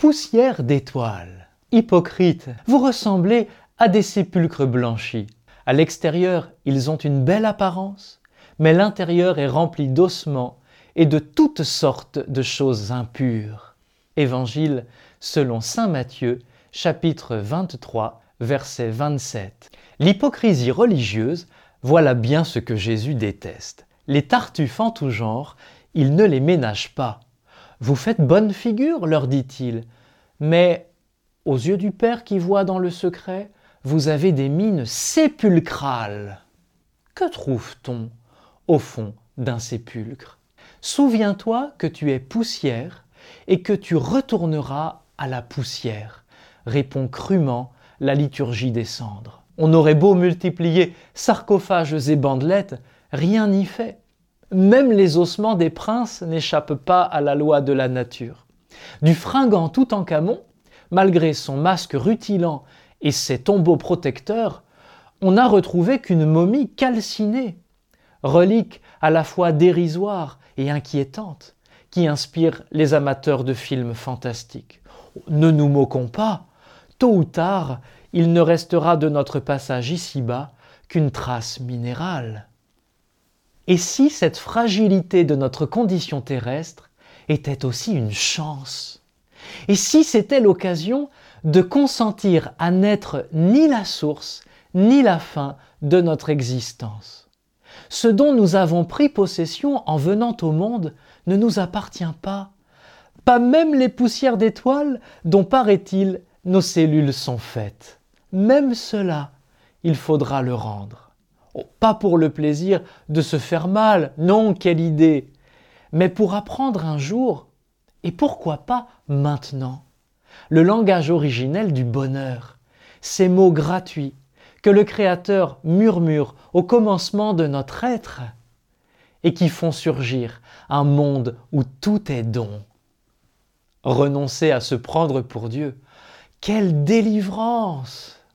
Poussière d'étoiles. Hypocrite, vous ressemblez à des sépulcres blanchis. À l'extérieur, ils ont une belle apparence, mais l'intérieur est rempli d'ossements et de toutes sortes de choses impures. Évangile selon Saint Matthieu, chapitre 23, verset 27. L'hypocrisie religieuse, voilà bien ce que Jésus déteste. Les tartuffes en tout genre, il ne les ménage pas. Vous faites bonne figure, leur dit-il, mais aux yeux du Père qui voit dans le secret, vous avez des mines sépulcrales. Que trouve-t-on au fond d'un sépulcre? Souviens-toi que tu es poussière et que tu retourneras à la poussière, répond crûment la liturgie des cendres. On aurait beau multiplier sarcophages et bandelettes, rien n'y fait. Même les ossements des princes n'échappent pas à la loi de la nature. Du fringant tout en camon, malgré son masque rutilant et ses tombeaux protecteurs, on n'a retrouvé qu'une momie calcinée, relique à la fois dérisoire et inquiétante, qui inspire les amateurs de films fantastiques. Ne nous moquons pas, tôt ou tard, il ne restera de notre passage ici-bas qu'une trace minérale. Et si cette fragilité de notre condition terrestre était aussi une chance? Et si c'était l'occasion de consentir à n'être ni la source ni la fin de notre existence? Ce dont nous avons pris possession en venant au monde ne nous appartient pas, pas même les poussières d'étoiles dont paraît-il nos cellules sont faites. Même cela, il faudra le rendre. Pas pour le plaisir de se faire mal, non, quelle idée, mais pour apprendre un jour, et pourquoi pas maintenant, le langage originel du bonheur, ces mots gratuits que le Créateur murmure au commencement de notre être et qui font surgir un monde où tout est don. Renoncer à se prendre pour Dieu, quelle délivrance